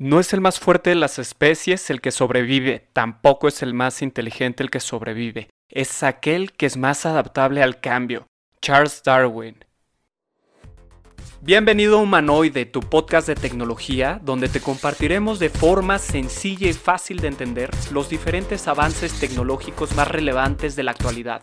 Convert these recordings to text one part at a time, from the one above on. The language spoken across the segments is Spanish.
No es el más fuerte de las especies el que sobrevive, tampoco es el más inteligente el que sobrevive, es aquel que es más adaptable al cambio. Charles Darwin. Bienvenido a Humanoide, tu podcast de tecnología, donde te compartiremos de forma sencilla y fácil de entender los diferentes avances tecnológicos más relevantes de la actualidad.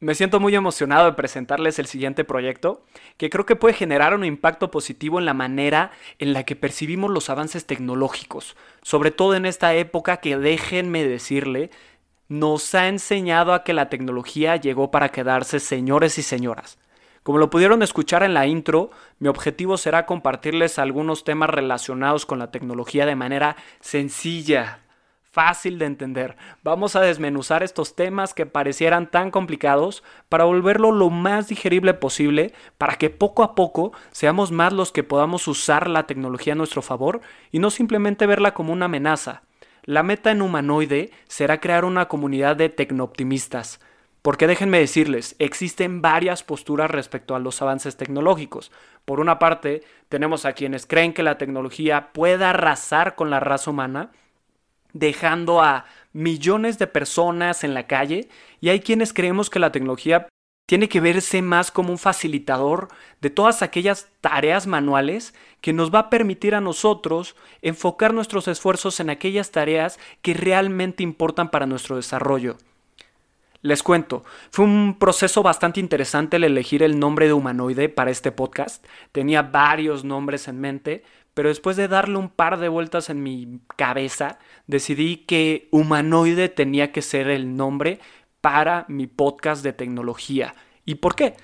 Me siento muy emocionado de presentarles el siguiente proyecto, que creo que puede generar un impacto positivo en la manera en la que percibimos los avances tecnológicos, sobre todo en esta época que déjenme decirle, nos ha enseñado a que la tecnología llegó para quedarse, señores y señoras. Como lo pudieron escuchar en la intro, mi objetivo será compartirles algunos temas relacionados con la tecnología de manera sencilla, fácil de entender. Vamos a desmenuzar estos temas que parecieran tan complicados para volverlo lo más digerible posible, para que poco a poco seamos más los que podamos usar la tecnología a nuestro favor y no simplemente verla como una amenaza. La meta en humanoide será crear una comunidad de tecnooptimistas. Porque déjenme decirles, existen varias posturas respecto a los avances tecnológicos. Por una parte, tenemos a quienes creen que la tecnología pueda arrasar con la raza humana, dejando a millones de personas en la calle y hay quienes creemos que la tecnología tiene que verse más como un facilitador de todas aquellas tareas manuales que nos va a permitir a nosotros enfocar nuestros esfuerzos en aquellas tareas que realmente importan para nuestro desarrollo. Les cuento, fue un proceso bastante interesante el elegir el nombre de humanoide para este podcast. Tenía varios nombres en mente, pero después de darle un par de vueltas en mi cabeza, decidí que humanoide tenía que ser el nombre para mi podcast de tecnología. ¿Y por qué?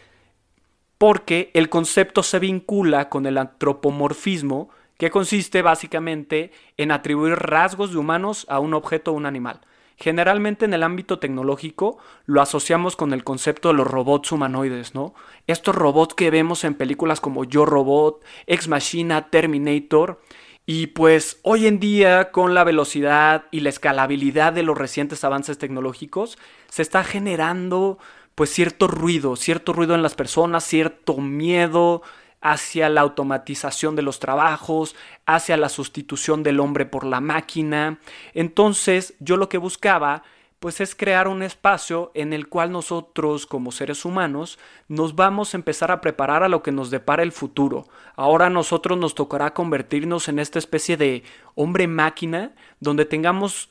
Porque el concepto se vincula con el antropomorfismo, que consiste básicamente en atribuir rasgos de humanos a un objeto o un animal. Generalmente en el ámbito tecnológico lo asociamos con el concepto de los robots humanoides, ¿no? Estos robots que vemos en películas como Yo Robot, Ex Machina, Terminator. Y pues hoy en día con la velocidad y la escalabilidad de los recientes avances tecnológicos se está generando pues cierto ruido, cierto ruido en las personas, cierto miedo, hacia la automatización de los trabajos, hacia la sustitución del hombre por la máquina. Entonces yo lo que buscaba pues es crear un espacio en el cual nosotros como seres humanos nos vamos a empezar a preparar a lo que nos depara el futuro. Ahora a nosotros nos tocará convertirnos en esta especie de hombre máquina donde tengamos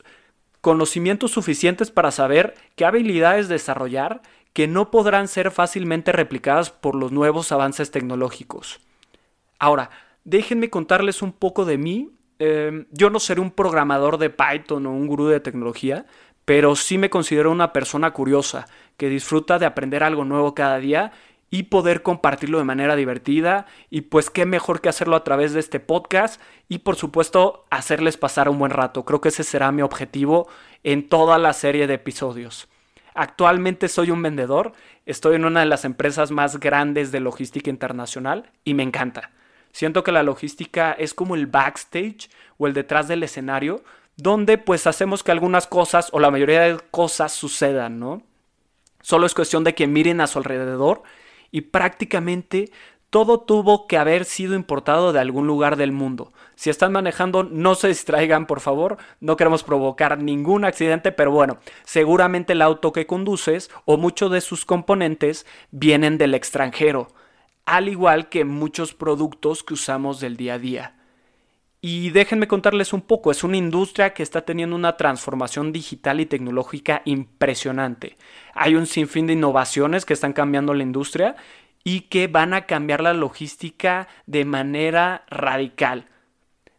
conocimientos suficientes para saber qué habilidades desarrollar que no podrán ser fácilmente replicadas por los nuevos avances tecnológicos. Ahora, déjenme contarles un poco de mí. Em, yo no seré un programador de Python o un gurú de tecnología, pero sí me considero una persona curiosa, que disfruta de aprender algo nuevo cada día y poder compartirlo de manera divertida y pues qué mejor que hacerlo a través de este podcast y por supuesto hacerles pasar un buen rato. Creo que ese será mi objetivo en toda la serie de episodios. Actualmente soy un vendedor, estoy en una de las empresas más grandes de logística internacional y me encanta. Siento que la logística es como el backstage o el detrás del escenario, donde pues hacemos que algunas cosas o la mayoría de cosas sucedan, ¿no? Solo es cuestión de que miren a su alrededor y prácticamente todo tuvo que haber sido importado de algún lugar del mundo. Si están manejando, no se distraigan, por favor. No queremos provocar ningún accidente, pero bueno, seguramente el auto que conduces o muchos de sus componentes vienen del extranjero, al igual que muchos productos que usamos del día a día. Y déjenme contarles un poco, es una industria que está teniendo una transformación digital y tecnológica impresionante. Hay un sinfín de innovaciones que están cambiando la industria y que van a cambiar la logística de manera radical.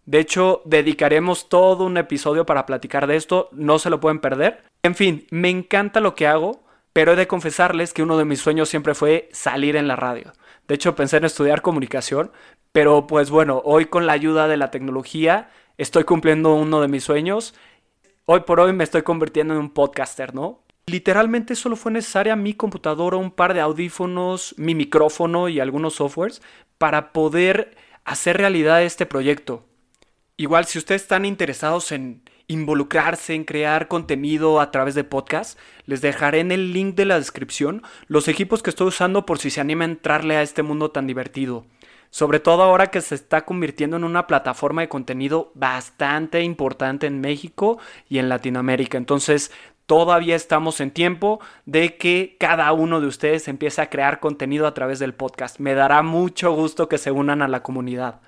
De hecho, dedicaremos todo un episodio para platicar de esto, no se lo pueden perder. En fin, me encanta lo que hago, pero he de confesarles que uno de mis sueños siempre fue salir en la radio. De hecho, pensé en estudiar comunicación, pero pues bueno, hoy con la ayuda de la tecnología estoy cumpliendo uno de mis sueños. Hoy por hoy me estoy convirtiendo en un podcaster, ¿no? Literalmente solo fue necesaria mi computadora, un par de audífonos, mi micrófono y algunos softwares para poder hacer realidad este proyecto. Igual si ustedes están interesados en involucrarse en crear contenido a través de podcast, les dejaré en el link de la descripción los equipos que estoy usando por si se anima a entrarle a este mundo tan divertido. Sobre todo ahora que se está convirtiendo en una plataforma de contenido bastante importante en México y en Latinoamérica. Entonces, todavía estamos en tiempo de que cada uno de ustedes empiece a crear contenido a través del podcast. Me dará mucho gusto que se unan a la comunidad.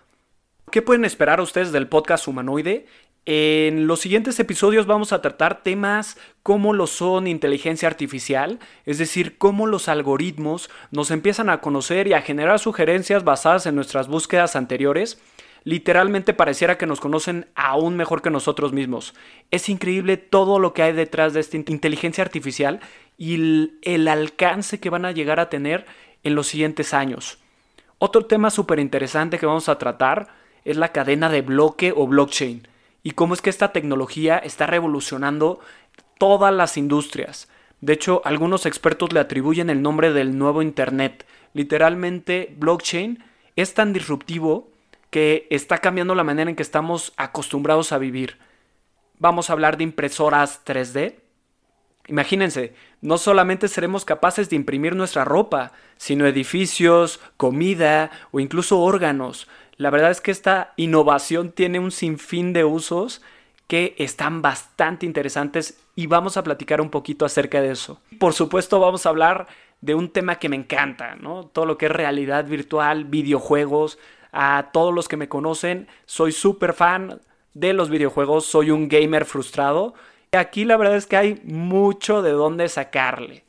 ¿Qué pueden esperar ustedes del podcast humanoide? En los siguientes episodios vamos a tratar temas como lo son inteligencia artificial, es decir, cómo los algoritmos nos empiezan a conocer y a generar sugerencias basadas en nuestras búsquedas anteriores. Literalmente pareciera que nos conocen aún mejor que nosotros mismos. Es increíble todo lo que hay detrás de esta inteligencia artificial y el, alcance que van a llegar a tener en los siguientes años. Otro tema súper interesante que vamos a tratar es la cadena de bloque o blockchain y cómo es que esta tecnología está revolucionando todas las industrias. De hecho, algunos expertos le atribuyen el nombre del nuevo Internet. Literalmente, blockchain es tan disruptivo que está cambiando la manera en que estamos acostumbrados a vivir. Vamos a hablar de impresoras 3D. Imagínense, no solamente seremos capaces de imprimir nuestra ropa, sino edificios, comida o incluso órganos. La verdad es que esta innovación tiene un sinfín de usos que están bastante interesantes y vamos a platicar un poquito acerca de eso. Por supuesto vamos a hablar de un tema que me encanta, ¿no? Todo lo que es realidad virtual, videojuegos. A todos los que me conocen, soy súper fan de los videojuegos, soy un gamer frustrado. Aquí la verdad es que hay mucho de dónde sacarle,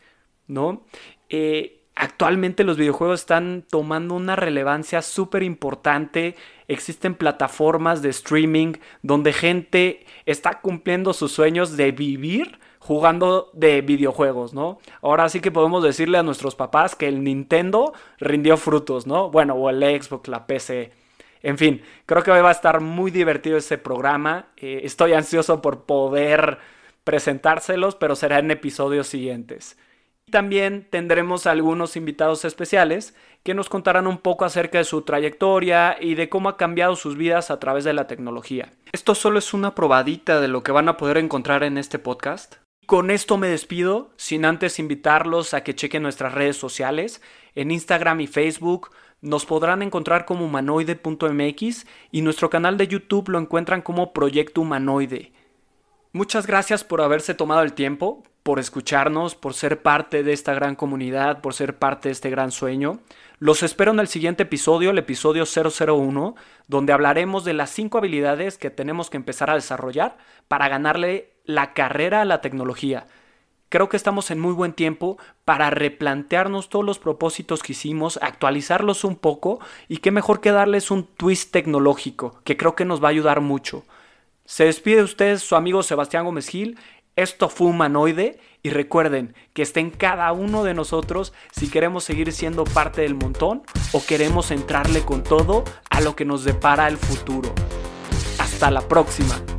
¿no? Eh, Actualmente los videojuegos están tomando una relevancia súper importante. Existen plataformas de streaming donde gente está cumpliendo sus sueños de vivir jugando de videojuegos, ¿no? Ahora sí que podemos decirle a nuestros papás que el Nintendo rindió frutos, ¿no? Bueno, o el Xbox, la PC. En fin, creo que hoy va a estar muy divertido ese programa. Eh, estoy ansioso por poder presentárselos, pero será en episodios siguientes. También tendremos algunos invitados especiales que nos contarán un poco acerca de su trayectoria y de cómo ha cambiado sus vidas a través de la tecnología. Esto solo es una probadita de lo que van a poder encontrar en este podcast. Con esto me despido, sin antes invitarlos a que chequen nuestras redes sociales. En Instagram y Facebook nos podrán encontrar como humanoide.mx y nuestro canal de YouTube lo encuentran como Proyecto Humanoide. Muchas gracias por haberse tomado el tiempo, por escucharnos, por ser parte de esta gran comunidad, por ser parte de este gran sueño. Los espero en el siguiente episodio, el episodio 001, donde hablaremos de las cinco habilidades que tenemos que empezar a desarrollar para ganarle la carrera a la tecnología. Creo que estamos en muy buen tiempo para replantearnos todos los propósitos que hicimos, actualizarlos un poco y qué mejor que darles un twist tecnológico, que creo que nos va a ayudar mucho. Se despide de su amigo Sebastián Gómez Gil. Esto fue Humanoide y recuerden que está en cada uno de nosotros si queremos seguir siendo parte del montón o queremos entrarle con todo a lo que nos depara el futuro. Hasta la próxima.